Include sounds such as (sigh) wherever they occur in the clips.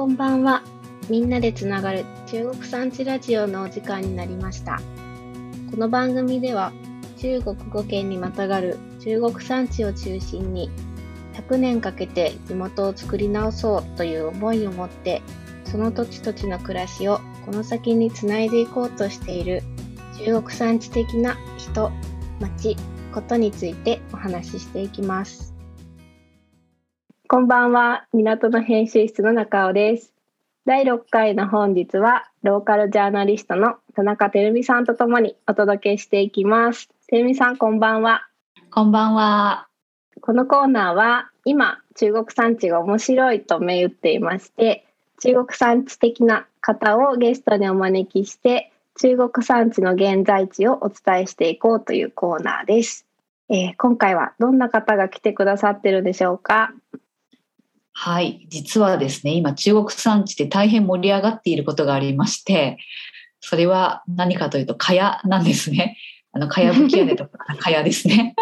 こんばんは。みんなでつながる中国産地ラジオのお時間になりました。この番組では中国語圏にまたがる中国産地を中心に100年かけて地元を作り直そうという思いを持ってその土地土地の暮らしをこの先につないでいこうとしている中国産地的な人、町、ことについてお話ししていきます。こんばんは、港の編集室の中尾です。第6回の本日は、ローカルジャーナリストの田中てるみさんとともにお届けしていきます。てるみさん、こんばんは。こんばんは。このコーナーは、今、中国産地が面白いと銘打っていまして、中国産地的な方をゲストにお招きして、中国産地の現在地をお伝えしていこうというコーナーです。えー今回はどんな方が来てくださってるでしょうか？はい。実はですね、今中国産地で大変盛り上がっていることがありまして、それは何かというと、蚊帳なんですね。(laughs) あの、蚊帳吹き屋根とか、蚊帳ですね。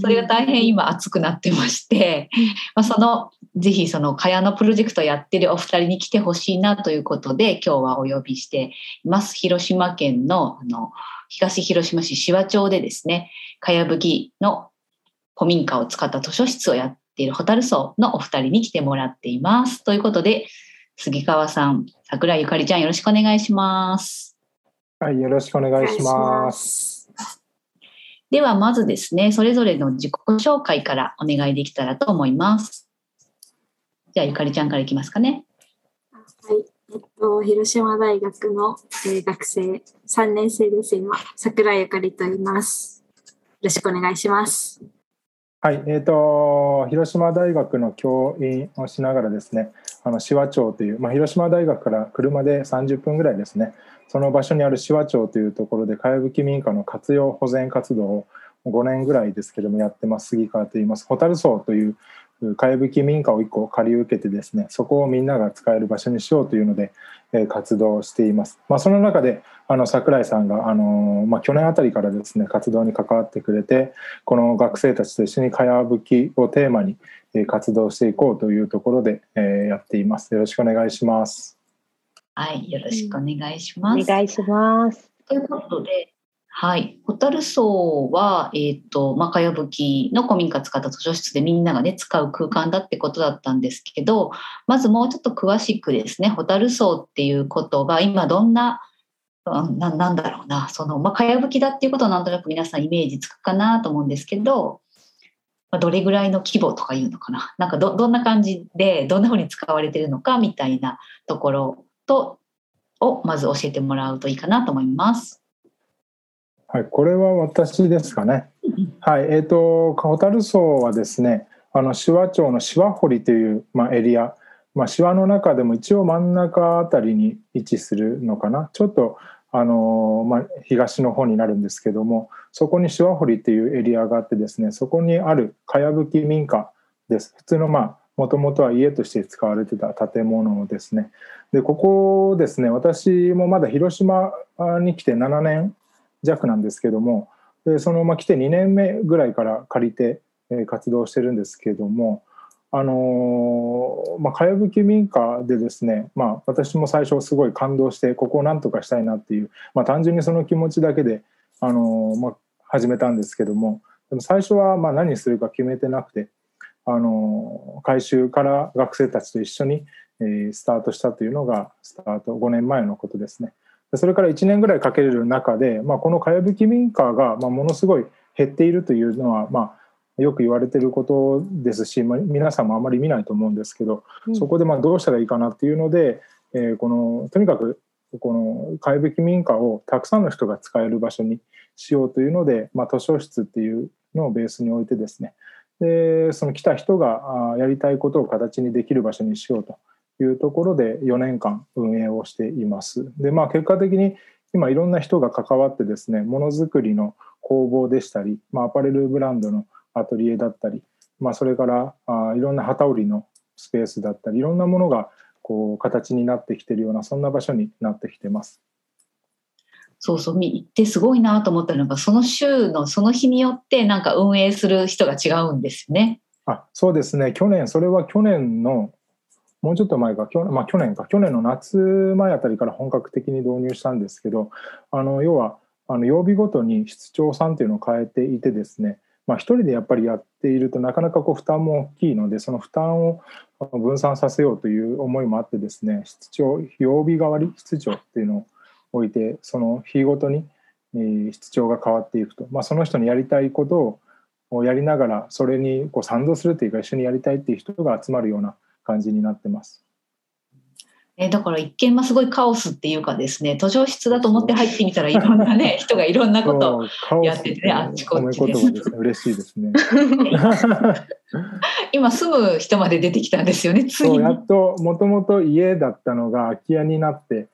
それが大変今熱くなってまして、まあ、その、ぜひその蚊帳のプロジェクトをやってるお二人に来てほしいなということで、今日はお呼びしています。広島県の、あの、東広島市紫波町でですね、蚊帳吹きの古民家を使った図書室をやっているホタルソウのお二人に来てもらっています。ということで、杉川さん、桜井ゆかりちゃんよろしくお願いします。はい、よろしくお願いします。ではまずですね、それぞれの自己紹介からお願いできたらと思います。じゃあゆかりちゃんからいきますかね。はい、えっと、広島大学の、えー学生3年生です、今。桜井ゆかりと言います。よろしくお願いします。はい、えっ、と広島大学の教員をしながらですね、あの紫波町というまあ広島大学から車で30分ぐらいですね。その場所にある紫波町というところで茅葺き民家の活用保全活動を5年ぐらいですけどもやってます杉川と言います。ホタル荘という茅葺き民家を1個借り受けてですね、そこをみんなが使える場所にしようというので、活動しています。まあその中であの桜井さんがあのまあ去年あたりからですね活動に関わってくれて。この学生たちと一緒にかやぶきをテーマにえー活動していこうというところでえーやっています。よろしくお願いします。はい、よろしくお願いしおます。願いします。ということで、はい、ホタル荘は、えっ、と、まあ、かやぶきの古民家使った図書室でみんながね、使う空間だってことだったんですけど、まずもうちょっと詳しくですね、ホタル荘っていうことが今どんな、うんななんだろうな、その、まあ、かやぶきだっていうことはなんとなく皆さんイメージつくかなと思うんですけど、まあ、どれぐらいの規模とかいうのかな、なんかどどんな感じで、どんなふうに使われてるのかみたいなところと、をまず教えてもらうといいかなと思います。はい、これは私ですかね。はい、えっ、とホタル荘はですね、あの紫波町の紫波堀というまあエリア、まあ紫波の中でも一応真ん中あたりに位置するのかな。ちょっとあのまあ東の方になるんですけども、そこに紫波堀っていうエリアがあってですね、そこにあるかやぶき民家です。普通のまあもともとは家として使われてた建物ですね。でここですね私もまだ広島に来て7年弱なんですけどもでそのまま来て2年目ぐらいから借りて、え活動してるんですけどもあのまあかやぶき民家でですね、まあ、私も最初すごい感動してここをなんとかしたいなっていう、まあ、単純にその気持ちだけで、あのまあ、始めたんですけどもでも最初はまあ何するか決めてなくて、あの改修から学生たちと一緒にえースタートしたというのがスタート5年前のことですね。でそれから1年ぐらいかけれる中で、まあ、このかやぶき民家がまあものすごい減っているというのは、まあ、よく言われていることですし、まあ、皆さんもあまり見ないと思うんですけど、うん。そこでまあどうしたらいいかなっていうので、えーこのとにかくこのかやぶき民家をたくさんの人が使える場所にしようというので、まあ、図書室っていうのをベースに置いてですね。でその来た人がやりたいことを形にできる場所にしようというところで4年間運営をしています。でまあ結果的に今いろんな人が関わってですねものづくりの工房でしたり、まあ、アパレルブランドのアトリエだったり、まあ、それからあいろんな旗織りのスペースだったりいろんなものがこう形になってきてるようなそんな場所になってきてます。そうそう、見行ってすごいなと思ったのが、その週のその日によってなんか運営する人が違うんですよね。あそうですね去年それは去年のもうちょっと前か去,、まあ、去年か去年の夏前あたりから本格的に導入したんですけどあの要はあの曜日ごとに室長さんっていうのを変えていてですねまあ、人でやっぱりやっているとなかなかこう負担も大きいのでその負担を分散させようという思いもあってですね室長曜日代わり室長っていうのを置いてその日ごとに室長が変わっていくと、まあ、その人にやりたいことをやりながらそれにこう賛同するというか一緒にやりたいっていう人が集まるような感じになってます。えだから一見ますごいカオスっていうかですね図書室だと思って入ってみたらいろんなね人がいろんなことをやってて、ね、あっちこっちで。す、ね、嬉しいですね。(laughs) 今住む人まで出てきたんですよね (laughs) そうやっともともと家だったのが空き家になって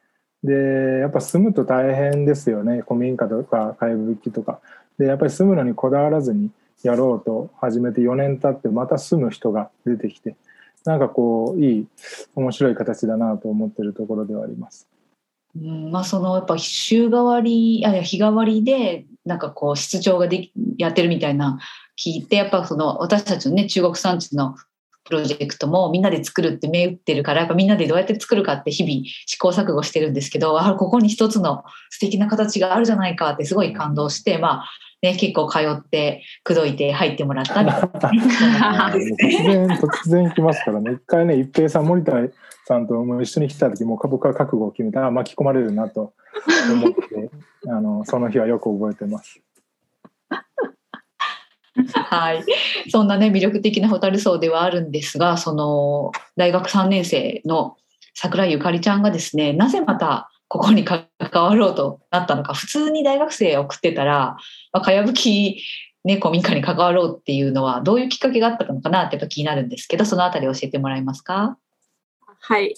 でやっぱ住むと大変ですよね。古民家とか怪物機とか。でやっぱり住むのにこだわらずにやろうと始めて4年経ってまた住む人が出てきてなんかこういい面白い形だなと思ってるところではあります。うんまあ、そのやっぱ週替わりあいや日替わりでなんかこう出張がでやってるみたいな聞いてやっぱその私たちのね中国産地のプロジェクトもみんなで作るって銘打ってるからやっぱみんなでどうやって作るかって日々試行錯誤してるんですけどあここに一つの素敵な形があるじゃないかってすごい感動してまあね、結構通って口説いて入ってもらったみた突然突然来ますからね一回ね一平さん森田さんとも一緒に来た時もう僕は覚悟を決めたら巻き込まれるなと思ってあのその日はよく覚えてます。(laughs) はい、そんなね魅力的な蛍荘ではあるんですがその大学3年生の桜井ゆかりちゃんがですねなぜまたここに関わろうとなったのか普通に大学生送ってたら、まあ、かやぶき、ね、民家に関わろうっていうのはどういうきっかけがあったのかなってやっぱ気になるんですけどそのあたり教えてもらえますか？はい。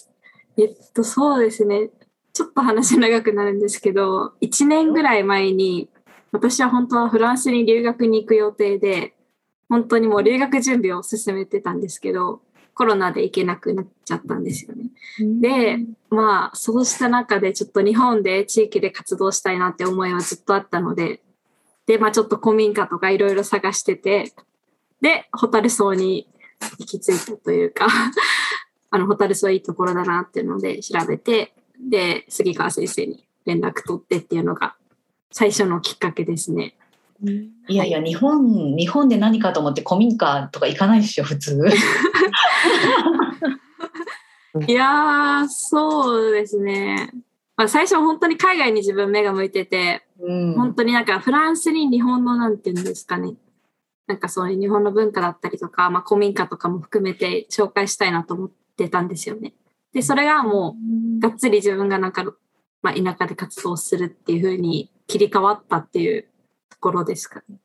えっとそうですね。ちょっと話長くなるんですけど1年ぐらい前に私は本当はフランスに留学に行く予定で本当にもう留学準備を進めてたんですけどコロナで行けなくなっちゃったんですよね。で、まあ、そうした中でちょっと日本で地域で活動したいなって思いはずっとあったので、で、まあちょっと古民家とかいろいろ探してて、で、ホタル荘に行き着いたというか (laughs) あの、ホタル荘いいところだなっていうので調べて、で、杉川先生に連絡取ってっていうのが最初のきっかけですね。いやいや、日本、日本で何かと思って古民家とか行かないですよ、普通。(laughs) いやそうですね。まあ、最初本当に海外に自分目が向いてて、うん、本当になんかフランスに日本のなんていうんですかね。なんかそういう日本の文化だったりとか、まあ、古民家とかも含めて紹介したいなと思ってたんですよね。で、それがもう、がっつり自分がなんか、まあ、田舎で活動するっていうふうに切り替わったっていうところですかね。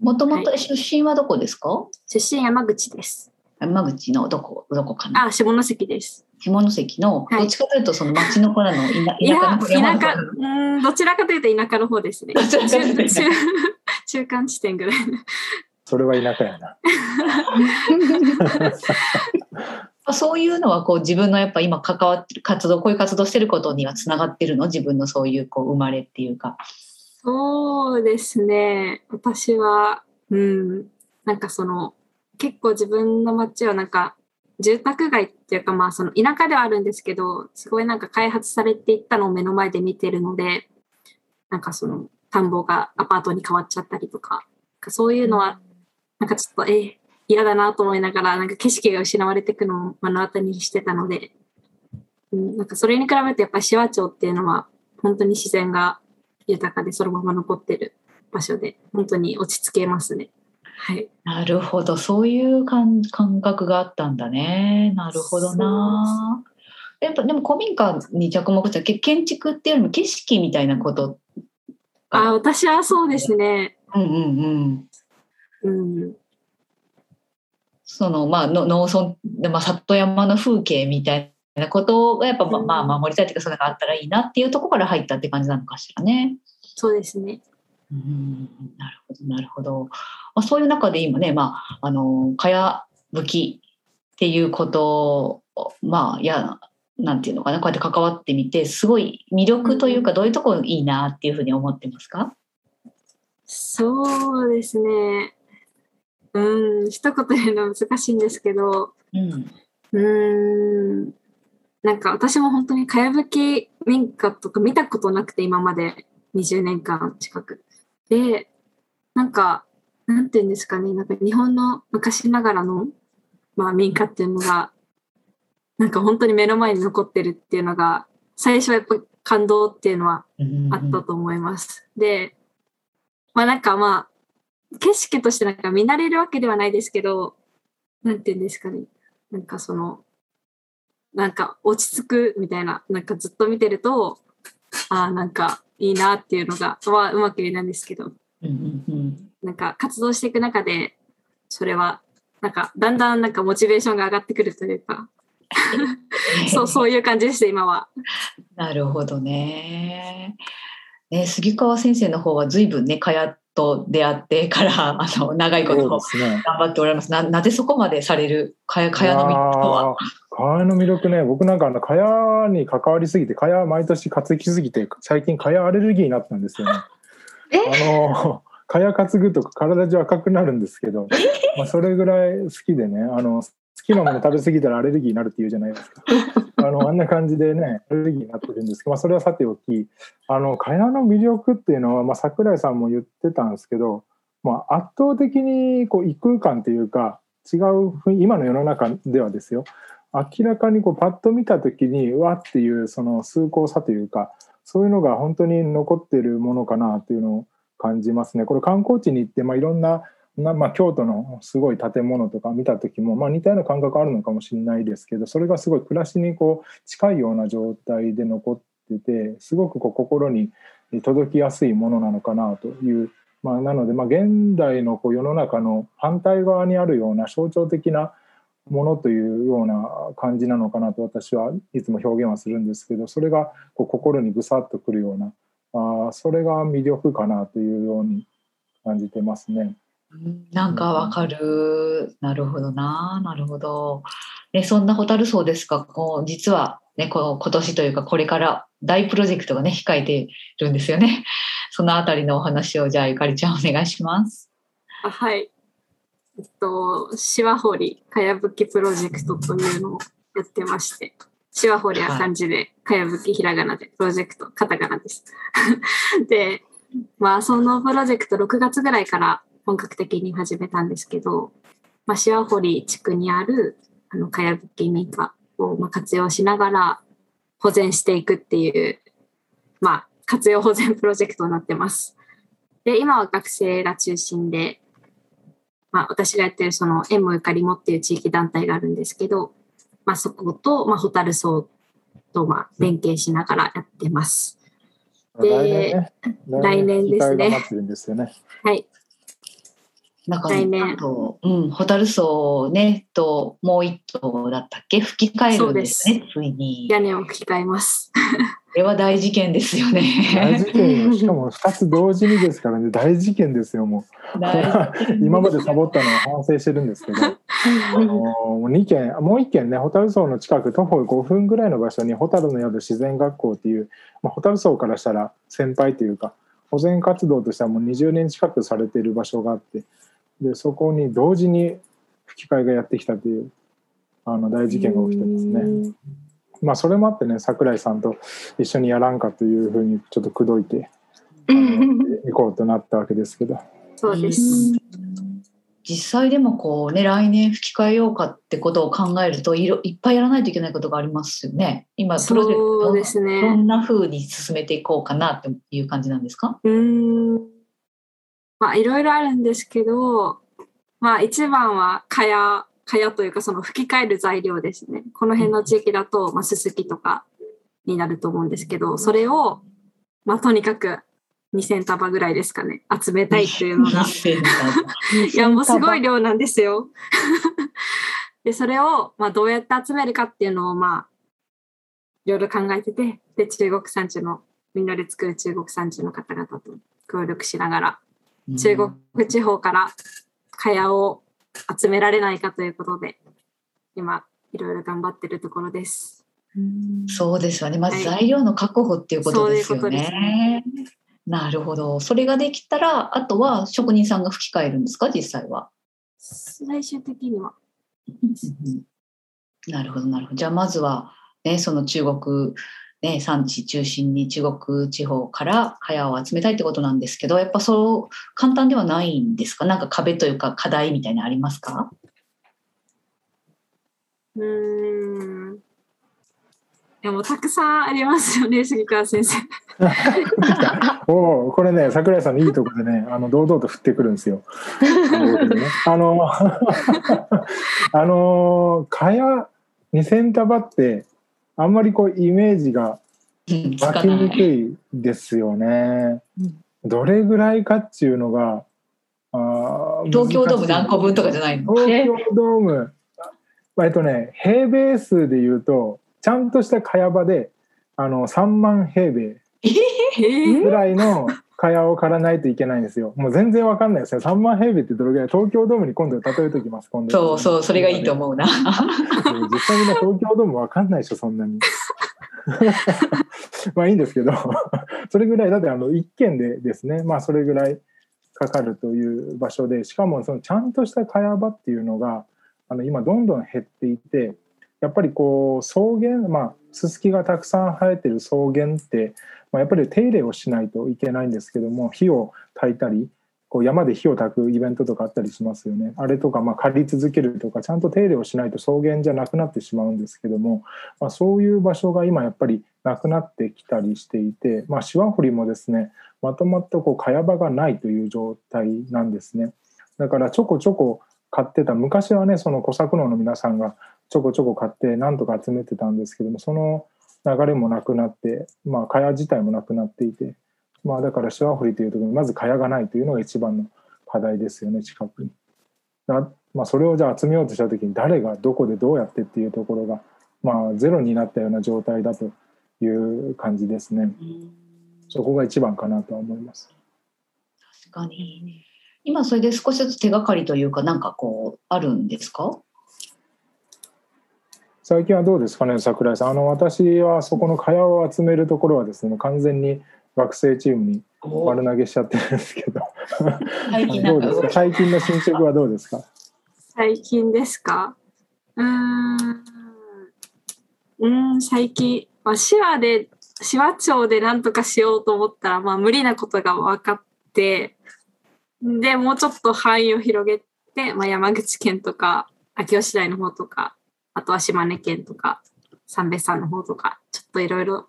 もともと出身はどこですか、はい、出身山口です。山口のどこ、どこかな？あ、下関です。下関の、どっちかというとその町の子らの (laughs) 田舎の田舎、うん、どちらかというと田舎の方ですね。(laughs) 中 (laughs) 中間地点ぐらい。それは田舎やな。そういうのはこう自分のやっぱ今関わってる活動こういう活動してることにはつながってるの？自分のそういうこう生まれっていうか。そうですね。私は、うん、なんかその、結構自分の街はなんか、住宅街っていうかまあその田舎ではあるんですけど、すごいなんか開発されていったのを目の前で見てるので、なんかその田んぼがアパートに変わっちゃったりとか、そういうのは、なんかちょっと、え嫌だなと思いながら、なんか景色が失われていくのを目の当たりにしてたので、うん、なんかそれに比べてやっぱり紫波町っていうのは、本当に自然が豊かでそのまま残ってる場所で本当に落ち着けますね。はい、なるほど。そういう感覚があったんだね。なるほどな。やっぱでも古民家に着目した建築っていうよりも景色みたいなことあ私はそうですね。うんうんうん、うん、そのまあの農村で、まあ、里山の風景みたいなことがやっぱ、まあ守りたいというかそれがあったらいいなっていうところから入ったって感じなのかしらね。そうですね。うんなるほどなるほど。まあ、そういう中で今ね、まあ、あのかやぶきっていうことをまあいやなんていうのかなこうやって関わってみてすごい魅力というか、どういうところいいなっていうふうに思ってますか？そうですね。うん一言言うのは難しいんですけど、うん、うん。なんか私も本当にかやぶき民家とか見たことなくて今まで20年間近く。で、なんか、なんていうんですかね、なんか日本の昔ながらの、まあ、民家っていうのが、なんか本当に目の前に残ってるっていうのが、最初はやっぱ感動っていうのはあったと思います。で、まあなんかまあ、景色としてなんか見慣れるわけではないですけど、なんていうんですかね。なんかその、なんか落ち着くみたいな、なんかずっと見てると、ああ、なんかいいなっていうのが、まあうまく言えないんですけど、なんか活動していく中で、それは、なんかだんだんなんかモチベーションが上がってくるというか、(laughs) そう、そういう感じです、今は。なるほどね。ね杉川先生の方は随分ね、かやと出会ってから (laughs) あの長いこと。頑張っておられます。ななぜそこまでされるかやかやの魅力とは？あー蚊帳の魅力ね、僕なんかあの蚊帳に関わりすぎて、蚊帳毎年担ぎすぎて、最近蚊帳アレルギーになったんですよね。え？あの蚊帳担ぐと体中赤くなるんですけど、まあそれぐらい好きでね、あの好きなもの食べ過ぎたらアレルギーになるって言うじゃないですか。(laughs) あのあんな感じでね、アレルギーになってるんですけど、まあそれはさておき、あの蚊帳の魅力っていうのは、まあ桜井さんも言ってたんですけど、まあ圧倒的にこう異空間というか違う今の世の中ではですよ。明らかにこうパッと見た時にうわっていうその崇高さというかそういうのが本当に残ってるものかなっていうのを感じますね。これ観光地に行って、まあ、いろんなな、まあ、京都のすごい建物とか見た時も、まあ、似たような感覚あるのかもしれないですけどそれがすごい暮らしにこう近いような状態で残っててすごくこう心に届きやすいものなのかなという。まあ、なので、まあ、現代のこう世の中の反対側にあるような象徴的なものというような感じなのかなと私はいつも表現はするんですけどそれがこう心にぐさっとくるようなあそれが魅力かなというように感じてますね。なんかわかる。なるほどな。なるほど。ね、そんなホタルソウですが、こう実はね、この今年というかこれから大プロジェクトがね、控えてるんですよね。(laughs) そのあたりのお話をじゃあゆかりちゃんお願いします。あはい。えっと、しわほりかやぶきプロジェクトというのをやってまして、しわほりは漢字で、かやぶきひらがなで、プロジェクト、カタカナです。(laughs) で、まあ、そのプロジェクト6月ぐらいから本格的に始めたんですけど、まあ、しわほり地区にある、あの、かやぶき民家をまあ活用しながら保全していくっていう、まあ、活用保全プロジェクトになってます。で、今は学生が中心で、まあ、私がやってるその縁もゆかりもっていう地域団体があるんですけど、まあ、そこと、まあ、ホタルソウと、まあ、連携しながらやってます。で来年ですねすよね。はい。なんか来年あと、うん、ホタルソウね、ともう一頭だったっけ？吹き替えるんですね、ついに。屋根を吹き替えます。(laughs) これは大事件ですよ大ね。事件よしかも2つ同時にですからね大事件ですよもう。(laughs) 今までサボったのは反省してるんですけど、あの2軒もう1軒ねホタルソウの近く徒歩5分ぐらいの場所にホタルの宿自然学校っていう、まあ、ホタルソウからしたら先輩というか保全活動としてはもう20年近くされている場所があってでそこに同時に吹き替えがやってきたというあの大事件が起きてますね。まあそれもあってね桜井さんと一緒にやらんかというふうにちょっと口説いて (laughs) 行こうとなったわけですけど。そうです。実際でもこうね来年吹き替えようかってことを考えるといろいっぱいやらないといけないことがありますよね。今プロジェクトそうですどね。んな風に進めていこうかなっていう感じなんですか？うーん。まあ、いろいろあるんですけど、まあ、一番は蚊帳、蚊帳というか、その吹き替える材料ですね。この辺の地域だと、まあ、すすきとかになると思うんですけど、それを、まあ、とにかく2000束ぐらいですかね、集めたいっていうのが。(laughs) いや、もうすごい量なんですよ。(laughs) で、それを、まあ、どうやって集めるかっていうのを、まあ、いろいろ考えてて、で、中国産地の、みんなで作る中国産地の方々と協力しながら、中国地方から蚊帳を集められないかということで、今、いろいろ頑張ってるところです。そうですよね。まずはい材料の確保っていうことですよね。なるほど。それができたら、あとは職人さんが吹き替えるんですか、実際は。最終的には。なるほどなるほど。じゃあまずはねその中国ね産地中心に中国地方から茅を集めたいってことなんですけど、やっぱそう簡単ではないんですか？なんか壁というか課題みたいなのありますか？うーん。いやもうたくさんありますよね、杉川先生。(laughs) おおこれね桜井さんのいいところでねあの堂々と振ってくるんですよ。(laughs) あの (laughs) あの蚊や二千束ってあんまりこうイメージが湧き。にくいですよね。どれぐらいかっていうのがあー東京ドーム何個分とかじゃゃないの？東京ドームえっとね平米数で言うとちゃんとした茅場であの3万平米えぐらいの蚊帳を刈らないといけないんですよ。もう全然わかんないですよ。3万平米ってどれぐらい？東京ドームに今度例えておきます。今度そうそうそれがいいとう。思うな。実際みんな東京ドームわかんないでしょそんなに。(laughs) まあいいんですけどそれぐらいだってあの一軒でですねまあそれぐらいかかるという場所でしかもそのちゃんとした茅場っていうのがあの今どんどん減っていてやっぱりこう草原まあススキがたくさん生えてる草原って、まあ、やっぱり手入れをしないといけないんですけども火を焚いたりこう山で火を焚くイベントとかあったりしますよね。あれとかまあ刈り続けるとかちゃんと手入れをしないと草原じゃなくなってしまうんですけども、まあ、そういう場所が今やっぱりなくなってきたりしていて、まあ、シワ掘りもですねまとまったこう茅場がないという状態なんですね。だからちょこちょこ買ってた昔はねその小作農の皆さんがちょこちょこ買ってなんとか集めてたんですけどもその流れもなくなってまあ茅自体もなくなっていてまあだからシワ掘りというところにまず茅がないというのが一番の課題ですよね近くに。だまあ、それをじゃあ集めようとした時に誰がどこでどうやってっていうところがまあゼロになったような状態だという感じですね。そこが一番かなとは思います。確かに。今それで少しずつ手がかりというかなんかこうあるんですか？最近はどうですかね桜井さん。あの私はそこの蚊帳を集めるところはですね完全に学生チームに丸投げしちゃってるんですけど。最近などうですんか最近の進捗はどうですか？最近ですか？うーん。うーん、最近、まあ、手話で、手話帳で何とかしようと思ったら、まあ、無理なことが分かって、で、もうちょっと範囲を広げて、まあ、山口県とか、秋吉台の方とか、あとは島根県とか、三別山の方とか、ちょっといろいろ、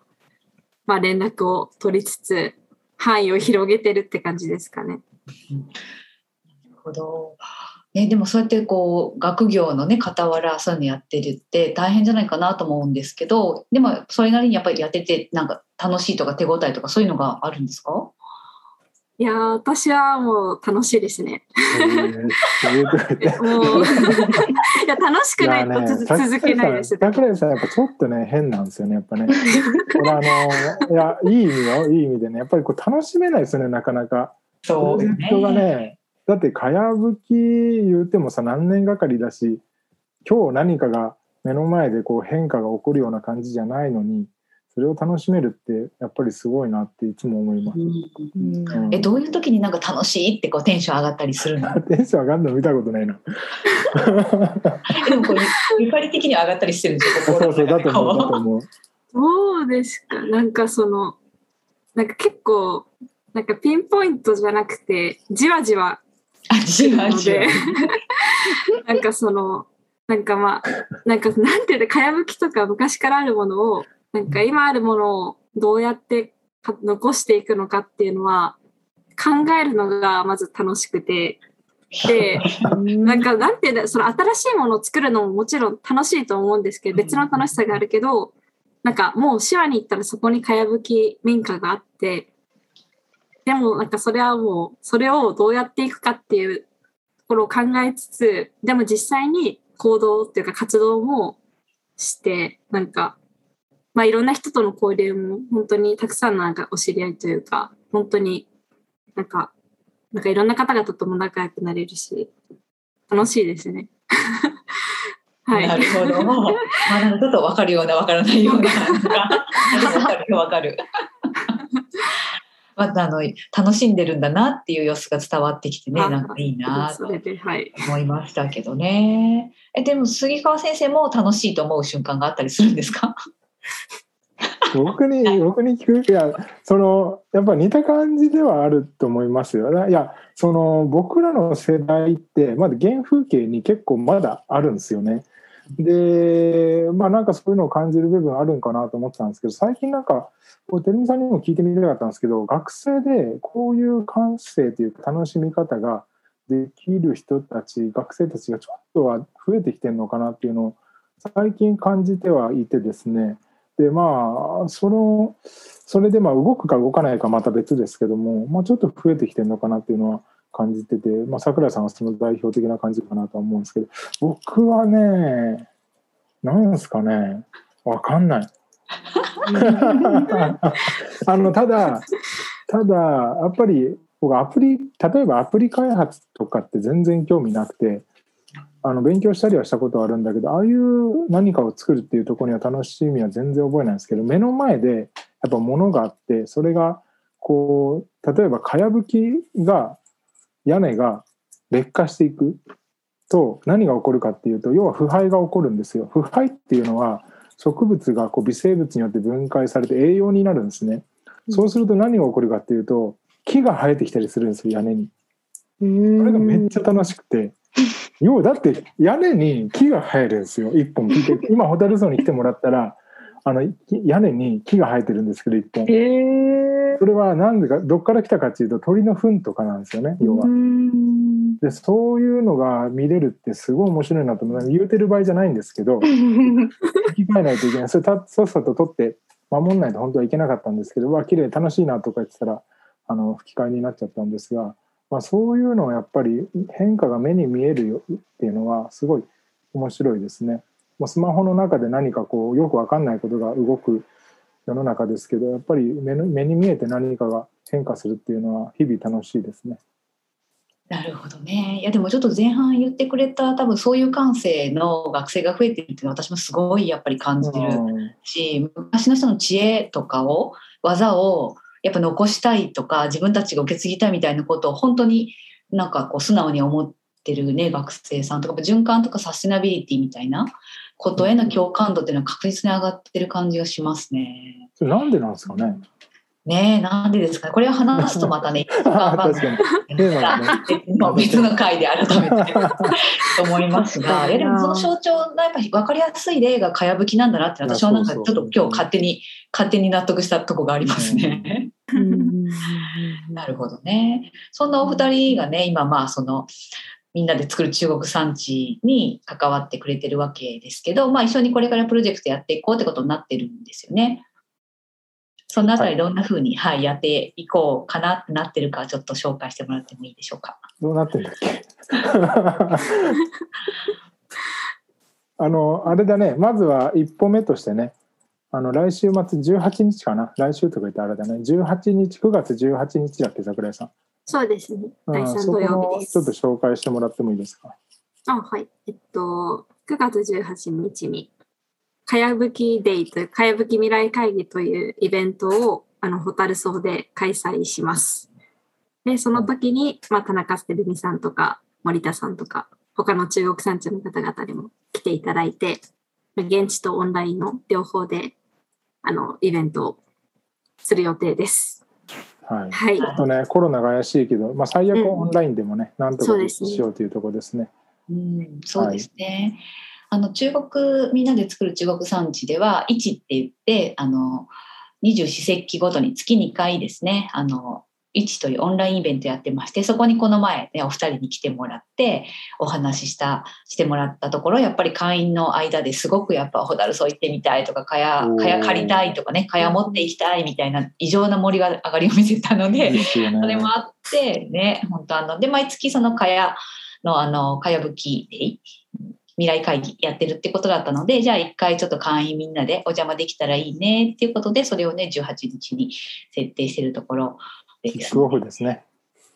まあ、連絡を取りつつ、範囲を広げてるって感じですかね。なるほど。ね、でもそうやってこう学業のね傍らそういうのやってるって大変じゃないかなと思うんですけどでもそれなりにやっぱりやっててなんか楽しいとか手応えとかそういうのがあるんですか？いやー、私はもう楽しいですね。(laughs) もう、いや、楽しくないとつづ続けないです。桜井さんやっぱちょっとね変なんですよねやっぱね。(laughs) これあのいやいい意味よいい意味でねやっぱりこう楽しめないですよねなかなか。プロジェクトがねだってかやぶき言うてもさ何年がかりだし今日何かが目の前でこう変化が起こるような感じじゃないのにそれを楽しめるってやっぱりすごいなっていつも思います。うん。えどういう時になんか楽しいってこうテンション上がったりするの？(laughs) テンション上がるの見たことないな。えでもこうゆゆかり的には上がったりしてるんですよそうそうだと思うだとう思う。どうですか。なんかその、なんか結構、なんかピンポイントじゃなくて、じわじわあじわのじわ。で、なんかその、なんかまあ、なんかなんていうの、かやぶきとか昔からあるものを、なんか今あるものをどうやってか残していくのかっていうのは、考えるのがまず楽しくて、で、なんかなんていうんだその新しいものを作るのももちろん楽しいと思うんですけど、別の楽しさがあるけど、なんかもう手話に行ったらそこにかやぶき民家があって、でもなんかそれはもう、それをどうやっていくかっていうところを考えつつ、でも実際に行動っていうか活動もして、なんか、まあいろんな人との交流も本当にたくさんのなんかお知り合いというか、本当になんか、なんかいろんな方々とも仲良くなれるし、楽しいですね。(laughs) はい。なるほど。(laughs) まあなんかちょっとわかるようなわからないような。なんかわかるよわかる。(laughs) またあの楽しんでるんだなっていう様子が伝わってきてねあなんかいいなと。思いましたけどね。えでも杉川先生も楽しいと思う瞬間があったりするんですか？(laughs) 僕に僕に聞くいやそのやっぱ似た感じではあると思いますよ。いやその僕らの世代ってまだ原風景に結構まだあるんですよね。でまあなんかそういうのを感じる部分あるんかなと思ってたんですけど最近なんかこうテレビさんにも聞いてみたかったんですけど学生でこういう感性というか楽しみ方ができる人たち学生たちがちょっとは増えてきてるのかなっていうのを最近感じてはいてですねでまあそのそれでまあ動くか動かないかまた別ですけども、まあ、ちょっと増えてきてるのかなっていうのは感じてて、まあ、桜井さんはその代表的な感じかなとは思うんですけど僕はねなんですかねわかんない。(laughs) あのただただやっぱり僕アプリ例えばアプリ開発とかって全然興味なくてあの勉強したりはしたことはあるんだけどああいう何かを作るっていうところには楽しみは全然覚えないんですけど目の前でやっぱ物があってそれがこう例えばかやぶきが屋根が劣化していくと何が起こるかっていうと要は腐敗が起こるんですよ。腐敗っていうのは植物がこう微生物によって分解されて栄養になるんですね。そうすると何が起こるかっていうと木が生えてきたりするんですよ屋根に。ここれがめっちゃ楽しくて。要はだって屋根に木が生えるんですよ。一本。今ホタに来てもらったらあの屋根に木が生えてるんですけど一本。へえ。それは何でかどっから来たかっていうと鳥の糞とかなんですよね要は。うんでそういうのが見れるってすごい面白いなと思う言うてる場合じゃないんですけど (laughs) 吹き替えないといけない。それたさっさと取って守んないと本当はいけなかったんですけどわ綺麗楽しいなとか言ってたらあの吹き替えになっちゃったんですが、まあ、そういうのはやっぱり変化が目に見えるよっていうのはすごい面白いですね。もうスマホの中で何かこうよくわかんないことが動く世の中ですけどやっぱり目の目に見えて何かが変化するっていうのは日々楽しいですね。なるほどね。いやでもちょっと前半言ってくれた多分そういう感性の学生が増えてるっていうのは私もすごいやっぱり感じてるうんし、昔の人の知恵とかを技をやっぱ残したいとか自分たちが受け継ぎたいみたいなことを本当になんかこう素直に思ってるね学生さんとか循環とかサステナビリティみたいなことへの共感度っていうのは確実に上がってる感じがしますね。なんでなんですかね？ねえなんでですか？ねこれを話すとまたね (laughs) 確かにテーマがねまあ別の回で改めてと思いますが、(laughs) でもその象徴のやっぱり分かりやすい例がかやぶきなんだなって私はなんかちょっと今日勝手に勝手に納得したとこがありますね。なるほどね。そんなお二人がね今まあそのみんなで作る中国産地に関わってくれてるわけですけど、まあ、一緒にこれからプロジェクトやっていこうってことになってるんですよね。そのあたりどんなふうに、はい、やっていこうかなってなってるかちょっと紹介してもらってもいいでしょうか？どうなってんだっけ？(laughs) あのあれだねまずは一歩目としてねあの来週末18日かな？来週とか言ってあれだね18日9月18日だっけ桜井さん、そうですね。第うん、3そこ土曜日です。のちょっと紹介してもらってもいいですか？あ、はい。えっと、9月18日に、かやぶきデイという、かやぶき未来会議というイベントを、あの、ホタルソウで開催します。で、その時に、まあ、田中捨てるみさんとか、森田さんとか、他の中国産地の方々にも来ていただいて、現地とオンラインの両方で、あの、イベントをする予定です。はいはい。ちょっとねコロナが怪しいけど、まあ、最悪オンラインでもね、なんとかしようというところですね。うん、そうですね。あの中国みんなで作る中国産地では市って言ってあの二十四節気ごとに月2回ですねあの市というオンラインイベントやってましてそこにこの前ねお二人に来てもらってお話ししたしてもらったところやっぱり会員の間ですごくやっぱホタルソウ行ってみたいとかかやおーかや借りたいとかねかや持っていきたいみたいな異常な盛り上がりを見せたので。ね。それもあってね、本当あの、で、毎月そのかやの、あの、かやぶきデイ、未来会議やってるってことだったので、じゃあ一回ちょっと会員みんなでお邪魔できたらいいねっていうことで、それをね、18日に設定してるところですキックオフですね。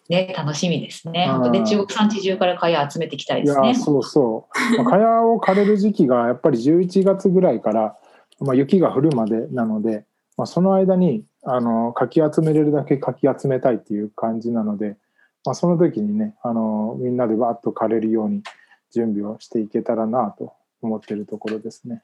ね。楽しみですね。うん本当で、中国産地中からかや集めていきたいいですねや。そうそう。まあ、蚊帳を枯れる時期が (laughs) やっぱり11月ぐらいから、まあ、雪が降るまでなので、まあ、その間にあのかき集めれるだけかき集めたいっていう感じなので、まあ、その時にねあのみんなでわっと枯れるように準備をしていけたらなと思ってるところですね。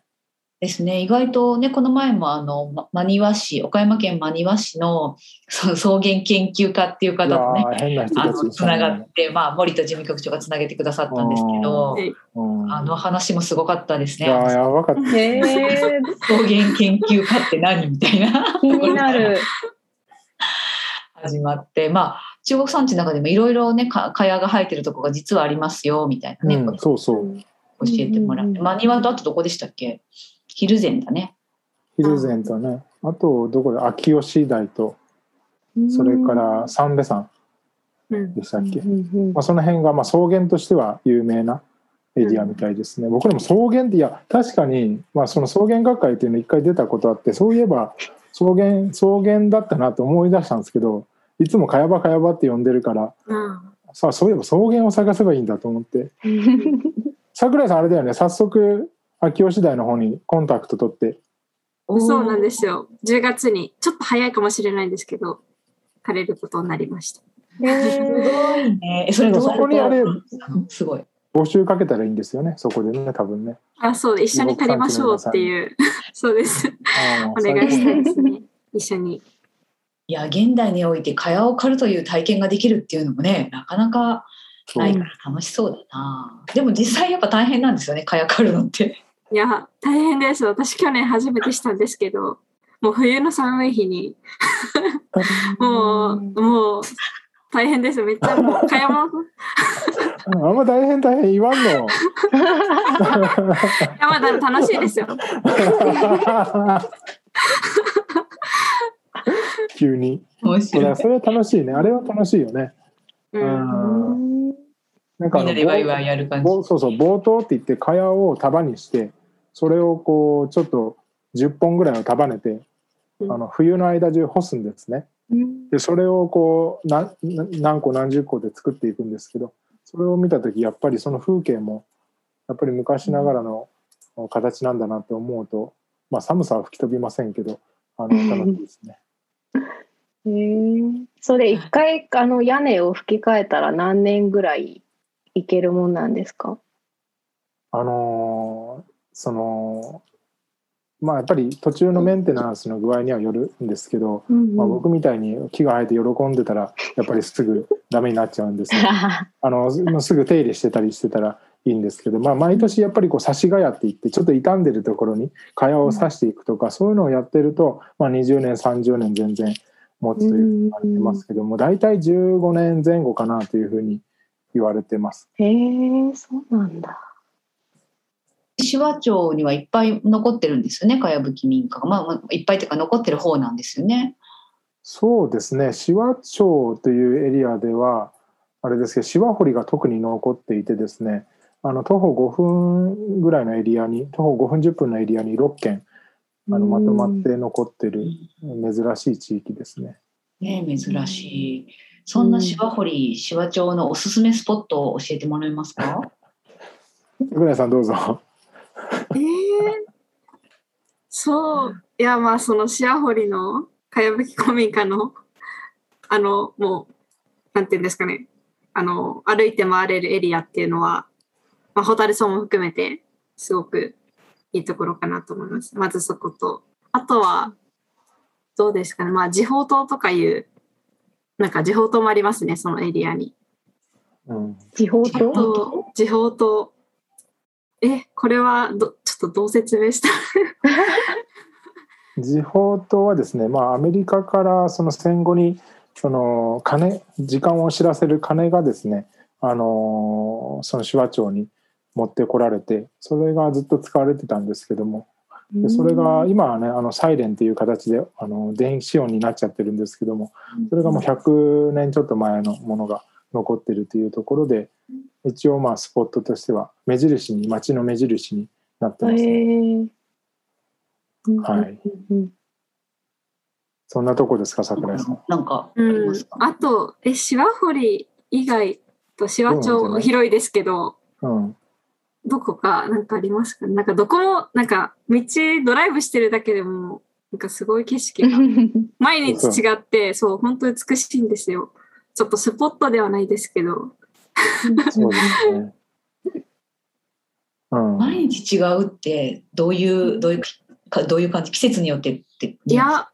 ですね。意外とね、この前もあの、ま真庭市、岡山県真庭市のその草原研究家っていう方とね、つながね。って、まあ、森田事務局長がつなげてくださったんですけど、うんあの話もすごかったですね。いやばかった。(laughs) 草原研究家って何みたいな。(laughs) 気になる。(laughs) 始まって、まあ、中国産地の中でもいろいろね、か、蚊帳が生えてるとこが実はありますよ、みたいなね、うんことそうそう。教えてもらって。うん真庭とあとどこでしたっけ？蒜山だね。ヒルゼンとね、あとどこで秋吉台と、それから三瓶山うんでしたっけ？うんうんまあ、その辺がまあ草原としては有名なエリアみたいですね。僕らも草原っていや確かにまあその草原学会っていうの一回出たことあってそういえば草原草原だったなと思い出したんですけどいつもかやばかやばって呼んでるからうんさあそういえば草原を探せばいいんだと思って (laughs) 桜井さんあれだよね早速秋吉台の方にコンタクト取ってそうなんですよ。10月に、ちょっと早いかもしれないんですけど、枯れることになりました。へすごえいね。え、それそこにあれすごい。募集かけたらいいんですよねそこでね多分ね。あ、そうで、一緒に借りましょうっていう。(laughs) そうです。お願いしたいですね。一緒に。いや、現代において蚊帳を刈るという体験ができるっていうのもね、なかなかないから楽しそうだな。でも実際やっぱ大変なんですよね、蚊帳刈るのって。いや、大変です。私去年初めてしたんですけど、もう冬の寒い日に、もう、もう、大変です。めっちゃもう、かやも、いあんま大変大変言わんの。(laughs) や、まだ楽しいですよ。(laughs) 急に。面それ白い。はそれは楽しいね。あれは楽しいよね。う。うんん。なんかみんなでワイワイやる感じ。ぼそうそう冒頭って言って蚊帳を束にしてそれをこうちょっと10本ぐらいを束ねてうんあの冬の間中干すんですね。でそれをこうなな何個何十個で作っていくんですけどそれを見た時やっぱりその風景もやっぱり昔ながらの形なんだなって思うと、まあ、寒さは吹き飛びませんけどあの楽しいですね。へえそれ一回あの屋根を吹き替えたら何年ぐらいいけるもんなんですか？あのーそのまあやっぱり途中のメンテナンスの具合にはよるんですけど、まあ、僕みたいに木が生えて喜んでたらやっぱりすぐダメになっちゃうんですよ、(laughs) あのすぐ手入れしてたりしてたらいいんですけど、まあ、毎年やっぱりこう差しヶ谷って言ってちょっと傷んでるところに蚊帳を刺していくとか、そういうのをやってると、まあ、20年30年全然持つというふうに言われてますけども大体15年前後かなというふうに言われてます。へえそうなんだ。紫波町にはいっぱい残ってるんですよね、かやぶき民家が。まあまあ、いっぱいというか残ってる方なんですよね。そうですね紫波町というエリアではあれですけど紫波堀が特に残っていてですねあの徒歩5分ぐらいのエリアに徒歩5分10分のエリアに6軒あのまとまって残ってる珍しい地域ですね。ね珍しい。そんな芝堀、芝町のおすすめスポットを教えてもらえますか？(laughs) 桜井さんどうぞ。ええそう。いや、まあ、その、シアホリの、かやぶき古民家の、あの、もう、なんていうんですかね。あの、歩いて回れるエリアっていうのは、まあ、ホタルソンも含めて、すごくいいところかなと思います。まずそこと。あとは、どうですかね。まあ、時報島とかいう、なんか時報島もありますね、そのエリアに。うん、地方地方とと時報とえこれはどちょっとどう説明した？(laughs) (laughs) 時報島はですね、まあ、アメリカからその戦後にその鐘時間を知らせる鐘がですねあのその手話町に持ってこられてそれがずっと使われてたんですけども。でそれが今はねあのサイレンという形であの電子音になっちゃってるんですけどもそれがもう100年ちょっと前のものが残ってるというところで一応まあスポットとしては目印に街の目印になってます、ね、はい。うんそんなとこですか桜井さん。なんかあうん。りますか、あとえシワホリ以外とシワ町も広いですけど。うんどこかなんかありますかなんかどこもなんか道ドライブしてるだけでもなんかすごい景色が (laughs) 毎日違って、そう、本当美しいんですよ。ちょっとスポットではないですけど、そうですね。うん。毎日違うってどういうどういうかどういう感じ季節によってっていや、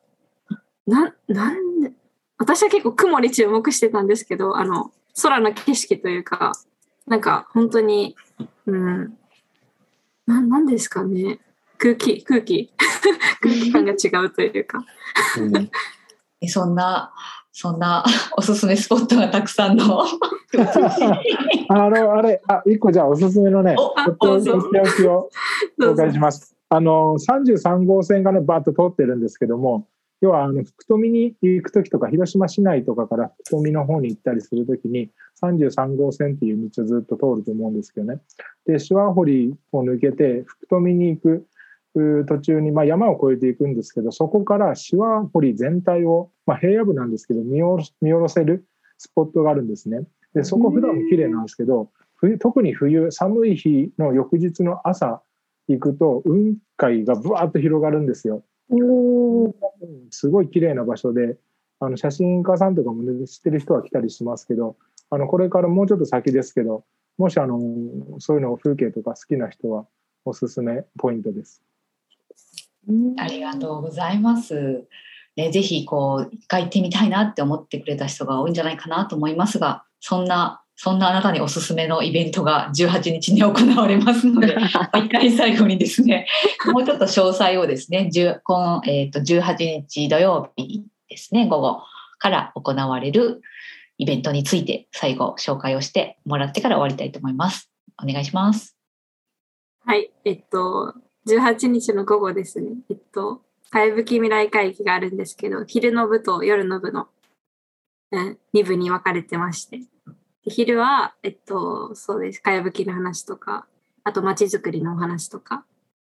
な、なんで、私は結構雲に注目してたんですけど、あの、空の景色というか、なんか本当に、うん、ななんですかね。空気、空気、空気感が違うというか。うん。えそんなそんなおすすめスポットがたくさんの。(laughs) あの、あれ、あ、一個じゃあおすすめのね、おとっとっておきを紹介します。あの、33号線がね、バーッと通ってるんですけども、要は、あの、福富に行くときとか、広島市内とかから福富の方に行ったりするときに、33号線っていう道をずっと通ると思うんですけどね。で、手話堀を抜けて、福富に行く途中に、まあ、山を越えていくんですけど、そこから手話堀全体を、まあ、平野部なんですけど見下ろ、見下ろせるスポットがあるんですね。で、そこ普段も綺麗なんですけど、冬特に冬、寒い日の翌日の朝行くと、雲海がぶわっと広がるんですよ。すごい綺麗な場所で、あの写真家さんとかも、ね、知ってる人は来たりしますけど、あのこれからもうちょっと先ですけど、もしあのそういうの風景とか好きな人はおすすめポイントです。ありがとうございます。ね、ぜひこう一回行ってみたいなって思ってくれた人が多いんじゃないかなと思いますが、そんなそんなあなたにおすすめのイベントが18日に行われますので、(laughs) 一回最後にですね、もうちょっと詳細をですね、10このえっ、と18日土曜日ですね、午後から行われるイベントについて最後紹介をしてもらってから終わりたいと思います。お願いします。はい、えっと、18日の午後ですね。えっと、かやぶき未来会議があるんですけど、昼の部と夜の部の、うん、2部に分かれてまして。で昼は、えっと、そうです。かやぶきの話とか、あと街づくりのお話とか、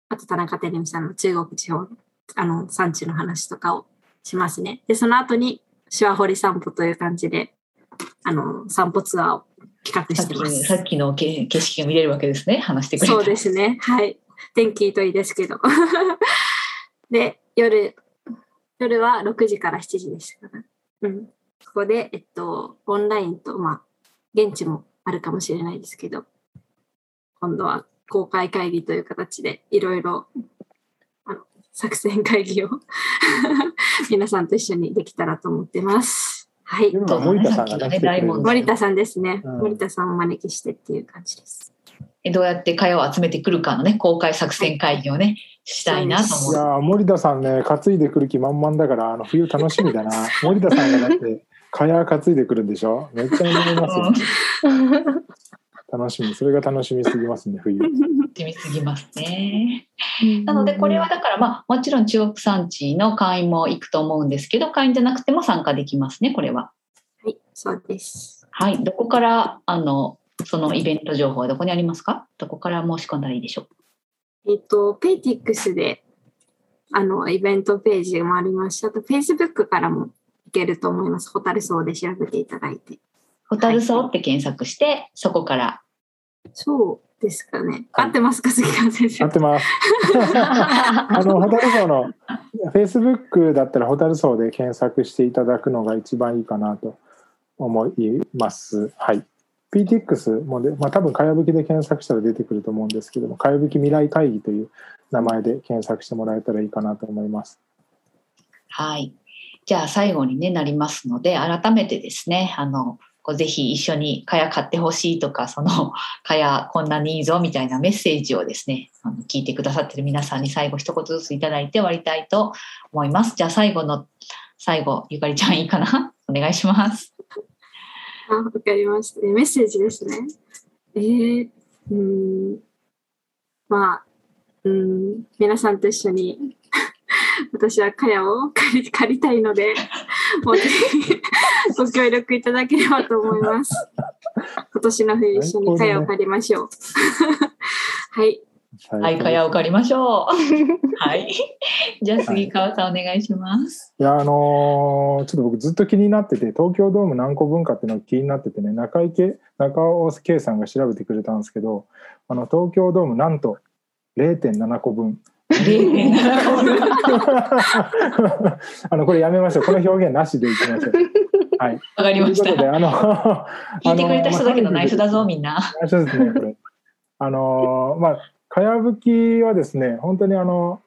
あと田中照美さんの中国地方の、あの、産地の話とかをしますね。で、その後に、手話掘り散歩という感じで、あの、散歩ツアーを企画してます。きさっきの景景色が見れるわけですね。話してくれた。そうですね。はい。天気といいですけど。(laughs) で、夜、夜は6時から7時でしたかな。うん。ここで、えっと、オンラインと、まあ、現地もあるかもしれないですけど、今度は公開会議という形で、いろいろ、あの、作戦会議を (laughs) 皆さんと一緒にできたらと思ってます。はい。今森田さんがね、来てくれる森田さんですね。うん森田さんをお招きしてっていう感じです。えどうやって会話を集めてくるかのね公開作戦会議をねしたいなとい思う。やー森田さんね担いでくる気満々だからあの冬楽しみだな森田さんがだって蚊帳担いでくるんでしょ？めっちゃ思いますよ、楽しみ。それが楽しみすぎますね冬。ってみすぎますね。なのでこれはだからまあもちろん中国産地の会員も行くと思うんですけど会員じゃなくても参加できますねこれは。はい、そうです。はい。どこからあのそのイベント情報はどこにありますか？どこから申し込んだらいいでしょう？えっ、と、ペイティックスで、あの、イベントページもありました。あと、Facebook からもいけると思います。ホタルソーで調べていただいて。ホタルソウって検索してそこからそうですかね。合ってますか、杉川先生？合っ。てます (laughs) あのホタルソウの Facebook だったらホタルソウで検索していただくのが一番いいかなと思いますはい PTX もで、まあ、多分かやぶきで検索したら出てくると思うんですけどもかやぶき未来会議という名前で検索してもらえたらいいかなと思いますはい。じゃあ最後に、ね、なりますので、改めてですね、あの、ぜひ一緒に蚊帳買ってほしいとか、その (laughs) 蚊帳こんなにいいぞみたいなメッセージをですね、あの聞いてくださってる皆さんに最後一言ずついただいて終わりたいと思います。じゃあ最後の、最後、ゆかりちゃんいいかな？(laughs) お願いします。あ、わかりました。メッセージですね。えー、うん。まあ、うん、皆さんと一緒に、(laughs) 私はカヤを借り借りたいので、もうぜひご協力いただければと思います。(laughs) 今年の冬一緒にカヤを借りましょう。(laughs) はい。はい、蚊帳を借りましょう。はい。じゃあ杉川さんお願いします。いやあのーちょっと僕ずっと気になってて東京ドーム何個分かっていうのが気になっててね中池中尾圭さんが調べてくれたんですけどあの東京ドームなんと0.7個分 (laughs) あのこれやめましょう。この表現なしでいきましょう。(laughs) はい。わかりました。ということで、あの、(laughs) 聞いてくれた人だけのナイフだぞ、みんな。そうですね、これ。あの、まあ、かやぶきはですね、本当にあの、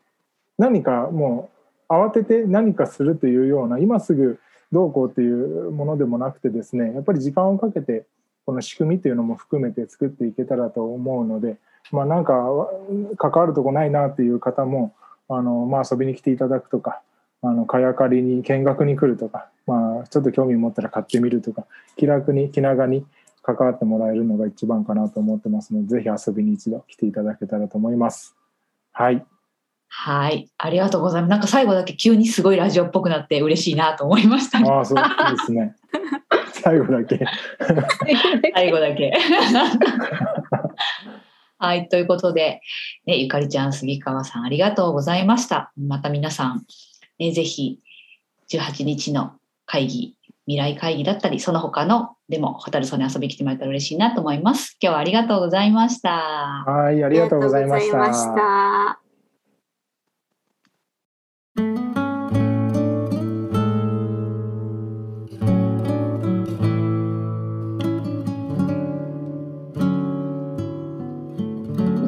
何かもう、慌てて何かするというような、今すぐどうこうっていうものでもなくてですね、やっぱり時間をかけて、この仕組みというのも含めて作っていけたらと思うので、まあ、なんか関わるとこないなっていう方もあの、まあ、遊びに来ていただくとかあのかやかりに見学に来るとか、まあ、ちょっと興味持ったら買ってみるとか気楽に気長に関わってもらえるのが一番かなと思ってますのでぜひ遊びに一度来ていただけたらと思います。はいはい、ありがとうございます。なんか最後だけ急にすごいラジオっぽくなって嬉しいなと思いました。ああ、そうですね。(laughs) 最後だけ。最後だけ。(laughs) はい、ということで、ね、ゆかりちゃん、杉川さん、ありがとうございました。また皆さん、ね、ぜひ、18日の会議、未来会議だったり、その他のでも、ホタルソに遊びに来てもらえたら嬉しいなと思います。今日はありがとうございました。はい、ありがとうございました。ありがとうございました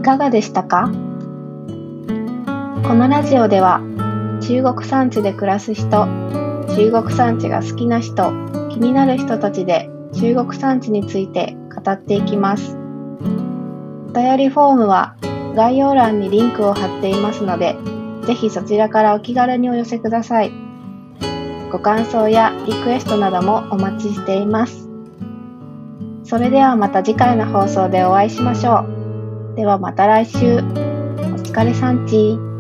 いかがでしたか？このラジオでは中国山地で暮らす人、中国山地が好きな人、気になる人たちで中国山地について語っていきます。お便りフォームは概要欄にリンクを貼っていますので、ぜひそちらからお気軽にお寄せください。ご感想やリクエストなどもお待ちしています。それではまた次回の放送でお会いしましょう。ではまた来週。お疲れさんち。